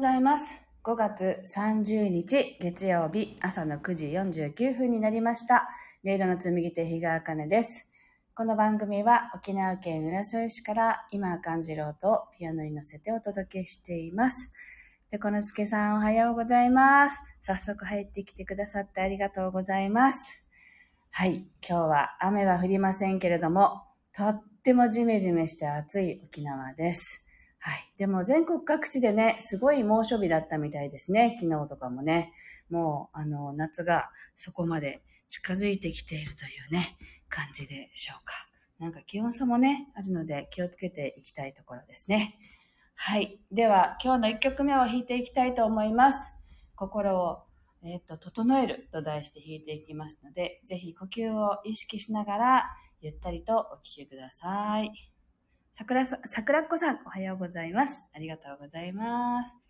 ございます。5月30日月曜日朝の9時49分になりました。音色の紡ぎ手日川茜です。この番組は沖縄県浦添市から今感じろうとピアノに乗せてお届けしています。で、このすけさんおはようございます。早速入ってきてくださってありがとうございます。はい、今日は雨は降りませんけれども、とってもジメジメして暑い沖縄です。はい。でも全国各地でね、すごい猛暑日だったみたいですね。昨日とかもね。もう、あの、夏がそこまで近づいてきているというね、感じでしょうか。なんか気温差もね、あるので気をつけていきたいところですね。はい。では、今日の1曲目を弾いていきたいと思います。心を、えっ、と、整えると題して弾いていきますので、ぜひ呼吸を意識しながら、ゆったりとお聴きください。桜さ、桜っ子さん、おはようございます。ありがとうございます。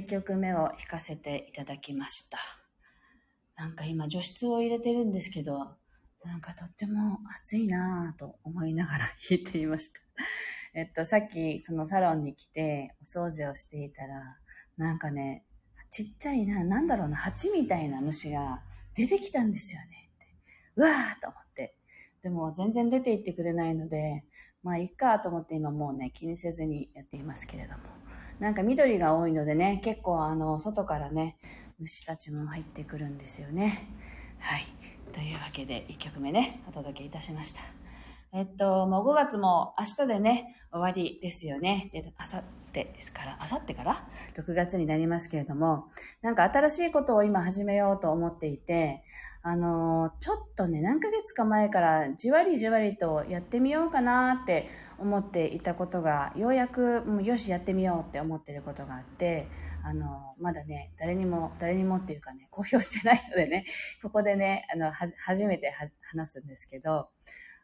1曲目を弾かせていただきました。なんか今除湿を入れてるんですけど、なんかとっても暑いなぁと思いながら 弾いていました。えっと、さっきそのサロンに来てお掃除をしていたら、なんかね、ちっちゃいな、なんだろうな、蜂みたいな虫が出てきたんですよねって。うわーと思って。でも全然出て行ってくれないので、まあいっかと思って今もうね、気にせずにやっていますけれども。なんか緑が多いのでね、結構あの、外からね、虫たちも入ってくるんですよね。はい。というわけで、1曲目ね、お届けいたしました。えっと、もう5月も明日でね、終わりですよね。で、あさってですから、あさってから？6月になりますけれども、なんか新しいことを今始めようと思っていて、あの、ちょっとね、何ヶ月か前からじわりじわりとやってみようかなって思っていたことが、ようやく、もうよし、やってみようって思ってることがあって、あの、まだね、誰にも、誰にもっていうかね、公表してないのでね、ここでね、あの、は、初めて話すんですけど、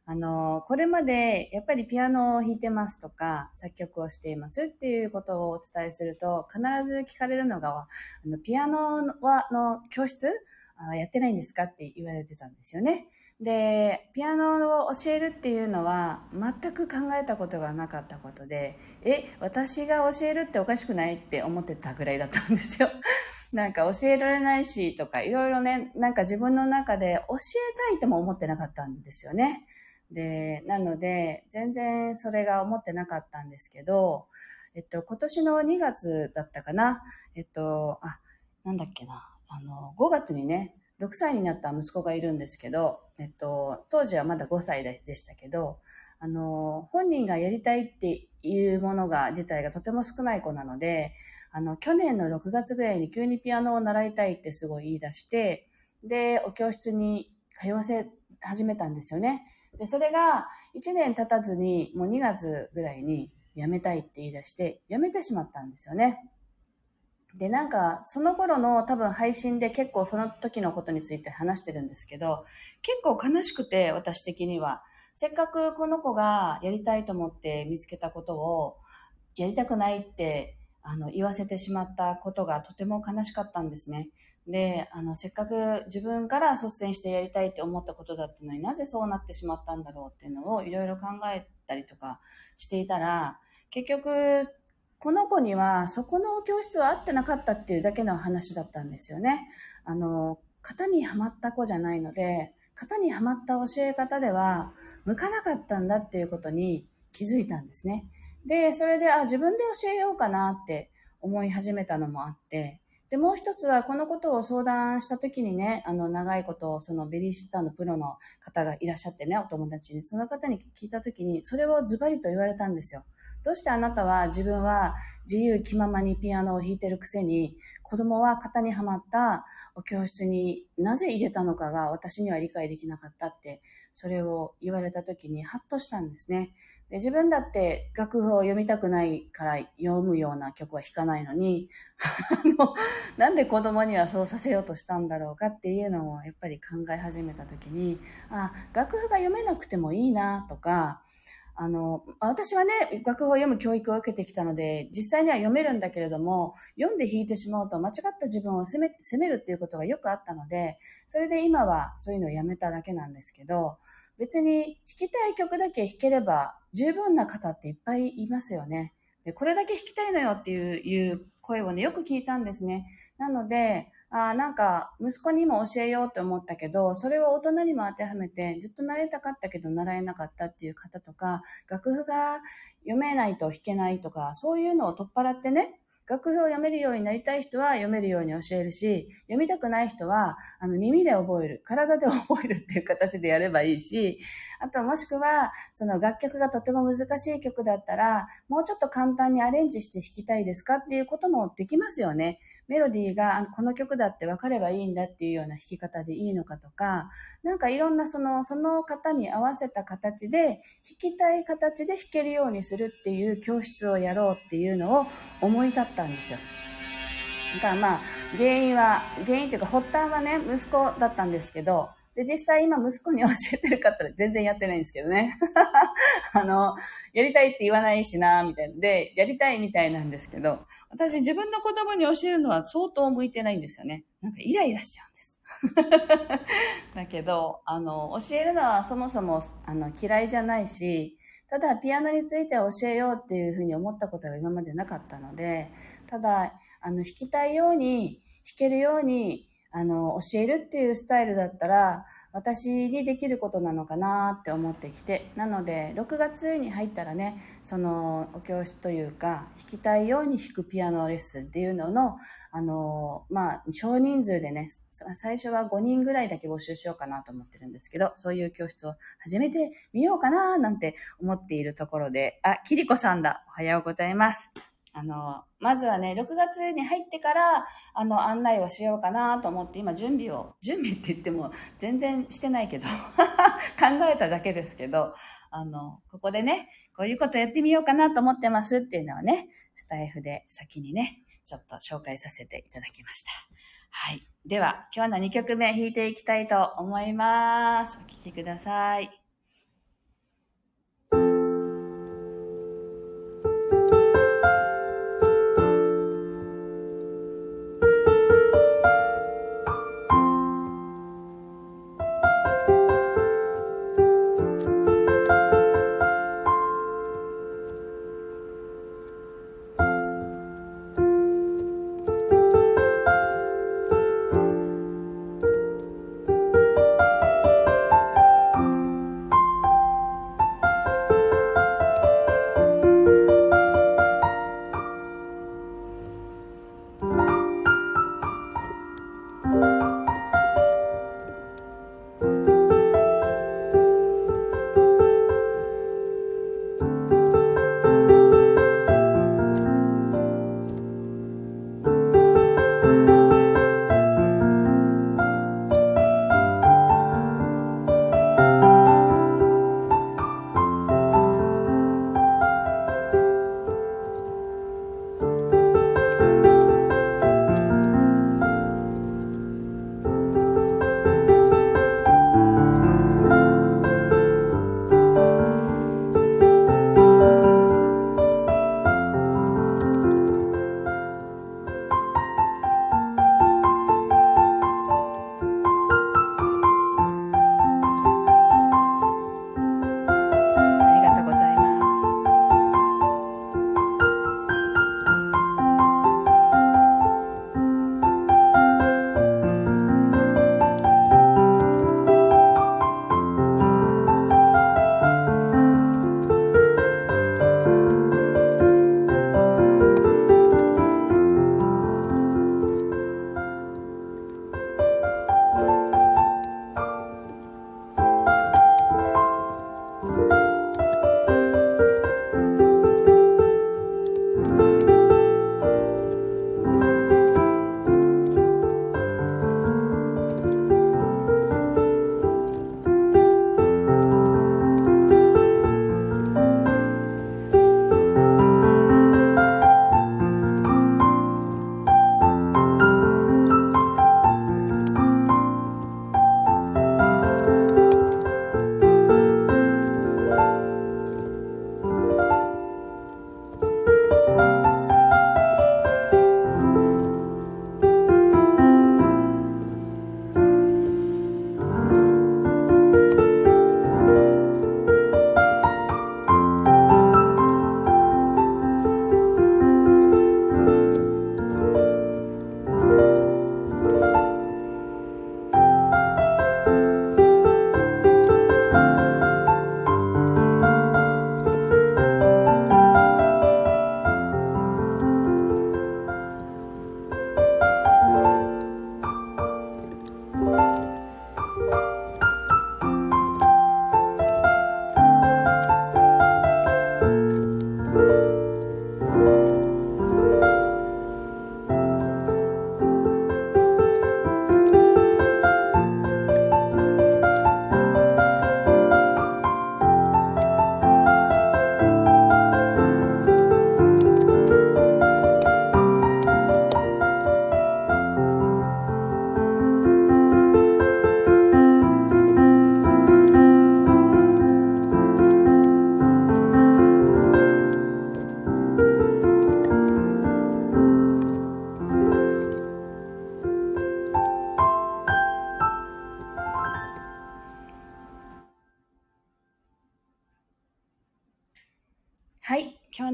あの、これまでやっぱりピアノを弾いてますとか、作曲をしていますっていうことをお伝えすると、必ず聞かれるのが、あのピアノはの教室やってないんですかって言われてたんですよね。で、ピアノを教えるっていうのは全く考えたことがなかったことで、え、私が教えるっておかしくないって思ってたぐらいだったんですよ。なんか教えられないしとかいろいろね、なんか自分の中で教えたいとも思ってなかったんですよね。で、なので、全然それが思ってなかったんですけど、えっと、今年の2月だったかな。えっと、あ、なんだっけな。あの、5月にね、6歳になった息子がいるんですけど、えっと、当時はまだ5歳でしたけど、あの、本人がやりたいっていうものが、自体がとても少ない子なので、あの、去年の6月ぐらいに急にピアノを習いたいってすごい言い出して、で、お教室に通わせ始めたんですよね。で、それが1年経たずに、もう2月ぐらいに辞めたいって言い出して、辞めてしまったんですよね。で、なんか、その頃の多分配信で結構その時のことについて話してるんですけど、結構悲しくて、私的には。せっかくこの子がやりたいと思って見つけたことを、やりたくないってあの、言わせてしまったことがとても悲しかったんですね。で、あの、せっかく自分から率先してやりたいって思ったことだったのになぜそうなってしまったんだろうっていうのをいろいろ考えたりとかしていたら、結局、この子にはそこの教室は合ってなかったっていうだけの話だったんですよね。あの、型にはまった子じゃないので、型にはまった教え方では向かなかったんだっていうことに気づいたんですね。で、それで、あ、自分で教えようかなって思い始めたのもあって、で、もう一つは、このことを相談した時にね、あの、長いこと、そのベビーシッターのプロの方がいらっしゃってね、お友達に、その方に聞いた時に、それをズバリと言われたんですよ。どうしてあなたは自分は自由気ままにピアノを弾いてるくせに、子供は型にはまったお教室になぜ入れたのかが私には理解できなかったって、それを言われた時にハッとしたんですね。で自分だって楽譜を読みたくないから読むような曲は弾かないのに、あの、なんで子供にはそうさせようとしたんだろうかっていうのをやっぱり考え始めた時に、あ、楽譜が読めなくてもいいなとか、あの、私はね、楽譜を読む教育を受けてきたので、実際には読めるんだけれども、読んで弾いてしまうと間違った自分を責め、責めるっていうことがよくあったので、それで今はそういうのをやめただけなんですけど、別に弾きたい曲だけ弾ければ十分な方っていっぱいいますよね。で、これだけ弾きたいのよっていういう声をね、よく聞いたんですね。なので、あなんか、息子にも教えようと思ったけど、それを大人にも当てはめて、ずっと習いたかったけど習えなかったっていう方とか、楽譜が読めないと弾けないとか、そういうのを取っ払ってね、楽譜を読めるようになりたい人は読めるように教えるし、読みたくない人は、あの、耳で覚える、体で覚えるっていう形でやればいいし、あともしくは、その楽曲がとても難しい曲だったら、もうちょっと簡単にアレンジして弾きたいですかっていうこともできますよね。メロディーが、あのこの曲だって分かればいいんだっていうような弾き方でいいのかとか、なんかいろんなその、その方に合わせた形で、弾きたい形で弾けるようにするっていう教室をやろうっていうのを思い立ったったんですよだからまあ原因は原因というか発端はね息子だったんですけどで、実際今息子に教えてるかったら全然やってないんですけどね。あの、やりたいって言わないしな、みたいな。で、やりたいみたいなんですけど、私自分の子供に教えるのは相当向いてないんですよね。なんかイライラしちゃうんです。だけど、あの、教えるのはそもそもあの嫌いじゃないし、ただピアノについて教えようっていうふうに思ったことが今までなかったので、ただ、あの、弾きたいように、弾けるように、あの、教えるっていうスタイルだったら、私にできることなのかなって思ってきて、なので、6月に入ったらね、その、お教室というか、弾きたいように弾くピアノレッスンっていうのの、あの、まあ、少人数でね、最初は5人ぐらいだけ募集しようかなと思ってるんですけど、そういう教室を始めてみようかななんて思っているところで、あ、キリコさんだ。おはようございます。あの、まずはね、6月に入ってから、あの、案内をしようかなと思って、今準備を、準備って言っても全然してないけど 考えただけですけど、あの、ここでね、こういうことやってみようかなと思ってますっていうのはね、スタイフで先にね、ちょっと紹介させていただきました。はい。では、今日の2曲目弾いていきたいと思います？お聴きください。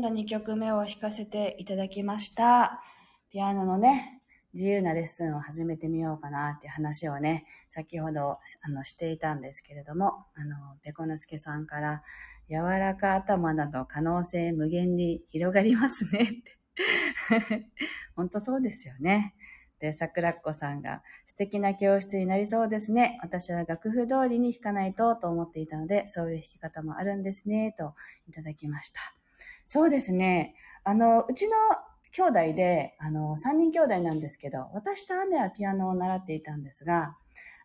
の2曲目を弾かせていただきました。ピアノのね、自由なレッスンを始めてみようかなっていう話をね、先ほどあのしていたんですけれども、あの、ペコノスケさんから、柔らか頭など可能性無限に広がりますねって。本当そうですよね。で、桜っ子さんが素敵な教室になりそうですね。私は楽譜通りに弾かないとと思っていたので、そういう弾き方もあるんですね、といただきました。そうですね。あの、うちの兄弟で、あの、三人兄弟なんですけど、私と姉はピアノを習っていたんですが、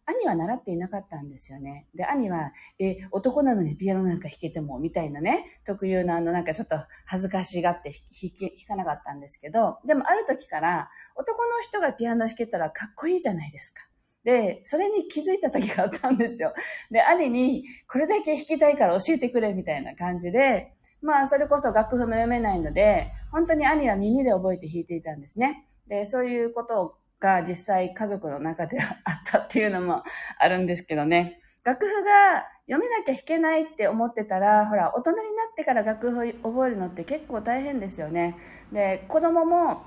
兄は習っていなかったんですよね。で、兄は、え、男なのにピアノなんか弾けても、みたいなね、特有のあの、なんかちょっと恥ずかしがって弾け、弾かなかったんですけど、でもある時から、男の人がピアノ弾けたらかっこいいじゃないですか。で、それに気づいた時があったんですよ。で、兄に、これだけ弾きたいから教えてくれ、みたいな感じで、まあ、それこそ楽譜も読めないので、本当に兄は耳で覚えて弾いていたんですね。で、そういうことが実際家族の中であったっていうのもあるんですけどね。楽譜が読めなきゃ弾けないって思ってたら、ほら、大人になってから楽譜覚えるのって結構大変ですよね。で、子供も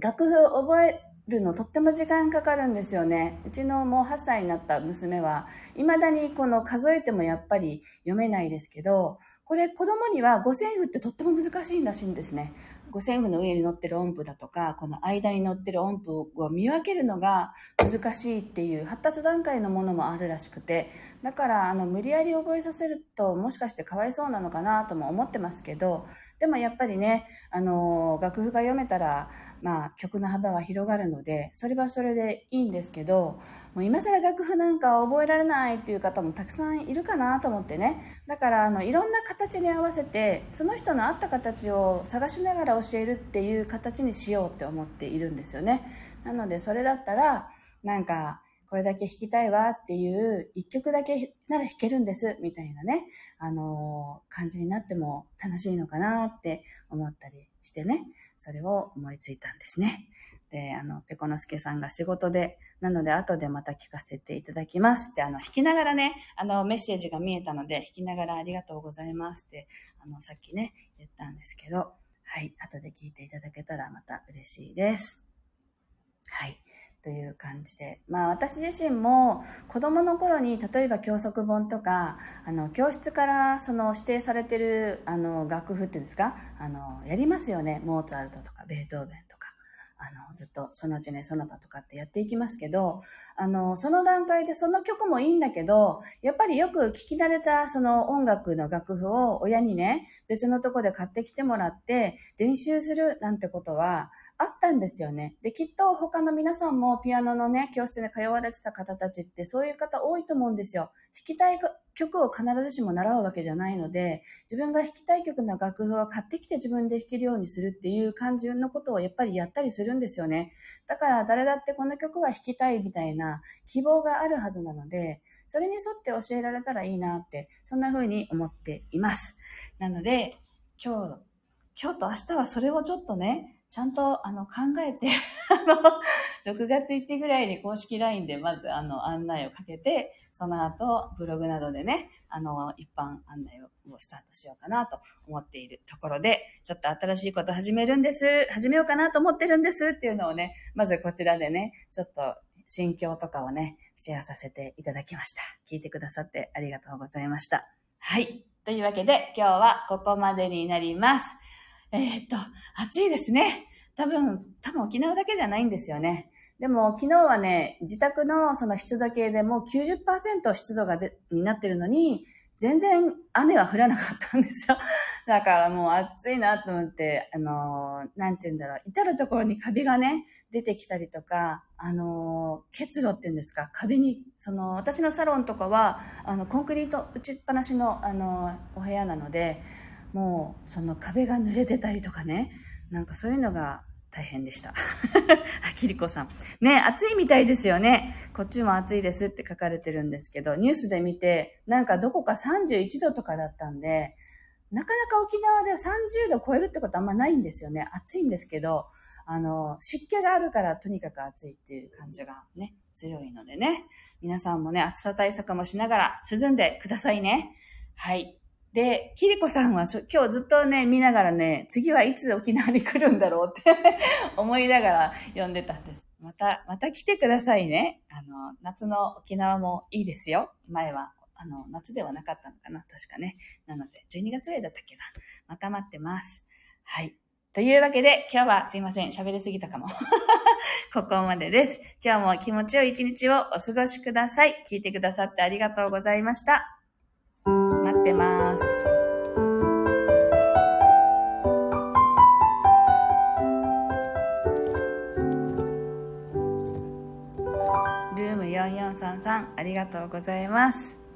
楽譜覚えるのとっても時間かかるんですよね。うちのもう8歳になった娘は、未だにこの数えてもやっぱり読めないですけど、これ子供には五線譜ってとっても難しいらしいんですね。五線譜の上に乗ってる音符だとか、この間に乗ってる音符を見分けるのが難しいっていう発達段階のものもあるらしくて、だからあの無理やり覚えさせるともしかしてかわいそうなのかなとも思ってますけど、でもやっぱりね、あの、楽譜が読めたら、まあ曲の幅は広がるので、それはそれでいいんですけど、もう今更楽譜なんか覚えられないっていう方もたくさんいるかなと思ってね。だからあの、いろんな形に合わせてその人の合った形を探しながら教えるっていう形にしようって思っているんですよねなのでそれだったらなんかこれだけ弾きたいわっていう一曲だけなら弾けるんですみたいなね、あのー、感じになっても楽しいのかなって思ったりしてね、それを思いついたんですね。で、あの、ペコノスケさんが仕事で、なので後でまた聞かせていただきますって、あの、弾きながらね、あの、メッセージが見えたので、弾きながらありがとうございますって、あの、さっきね、言ったんですけど、はい、後で聞いていただけたらまた嬉しいです。はい。という感じで。まあ私自身も子供の頃に例えば教則本とか、あの教室からその指定されてるあの楽譜っていうんですか、あのやりますよね。モーツァルトとかベートーベンとか。あの、ずっとそのうちね、その他とかってやっていきますけど、あの、その段階でその曲もいいんだけど、やっぱりよく聴き慣れたその音楽の楽譜を親にね、別のとこで買ってきてもらって練習するなんてことは、あったんですよね。で、きっと他の皆さんもピアノのね、教室で通われてた方たちってそういう方多いと思うんですよ。弾きたい曲を必ずしも習うわけじゃないので、自分が弾きたい曲の楽譜を買ってきて自分で弾けるようにするっていう感じのことをやっぱりやったりするるんですよね。だから誰だってこの曲は弾きたいみたいな希望があるはずなので、それに沿って教えられたらいいなって、そんな風に思っています。なので、今日、今日と明日はそれをちょっとね、ちゃんとあの考えて あの、6月1日ぐらいに公式 LINE でまずあの案内をかけて、その後ブログなどでね、あの、一般案内をスタートしようかなと思っているところで、ちょっと新しいこと始めるんです、始めようかなと思ってるんですっていうのをね、まずこちらでね、ちょっと心境とかをね、シェアさせていただきました。聞いてくださってありがとうございました。はい。というわけで、今日はここまでになります。えー、っと、暑いですね。多分、多分沖縄だけじゃないんですよね。でも昨日はね、自宅のその湿度計でもう90%湿度がでになってるのに、全然雨は降らなかったんですよ。だからもう暑いなと思って、あのー、なんて言うんだろう、至るところにカビがね、出てきたりとか、あのー、結露っていうんですか、壁に、その、私のサロンとかは、あの、コンクリート打ちっぱなしの、あのー、お部屋なので、もうその壁が濡れてたりとかね、なんかそういうのが大変でした。あきりこさん。ね、暑いみたいですよね。こっちも暑いですって書かれてるんですけど、ニュースで見て、なんかどこか31度とかだったんで、なかなか沖縄では30度超えるってことあんまないんですよね。暑いんですけど、あの、湿気があるからとにかく暑いっていう感じがね、強いのでね。皆さんもね、暑さ対策もしながら涼んでくださいね。はい。で、キリコさんは今日ずっとね、見ながらね、次はいつ沖縄に来るんだろうって 思いながら読んでたんです。また、また来てくださいね。あの、夏の沖縄もいいですよ。前は、あの、夏ではなかったのかな確かね。なので、12月ぐらいだったっけな。また待ってます。はい。というわけで、今日はすいません。喋りすぎたかも。ここまでです。今日も気持ちよい一日をお過ごしください。聞いてくださってありがとうございました。ってます。ルーム4433ありがとうございます。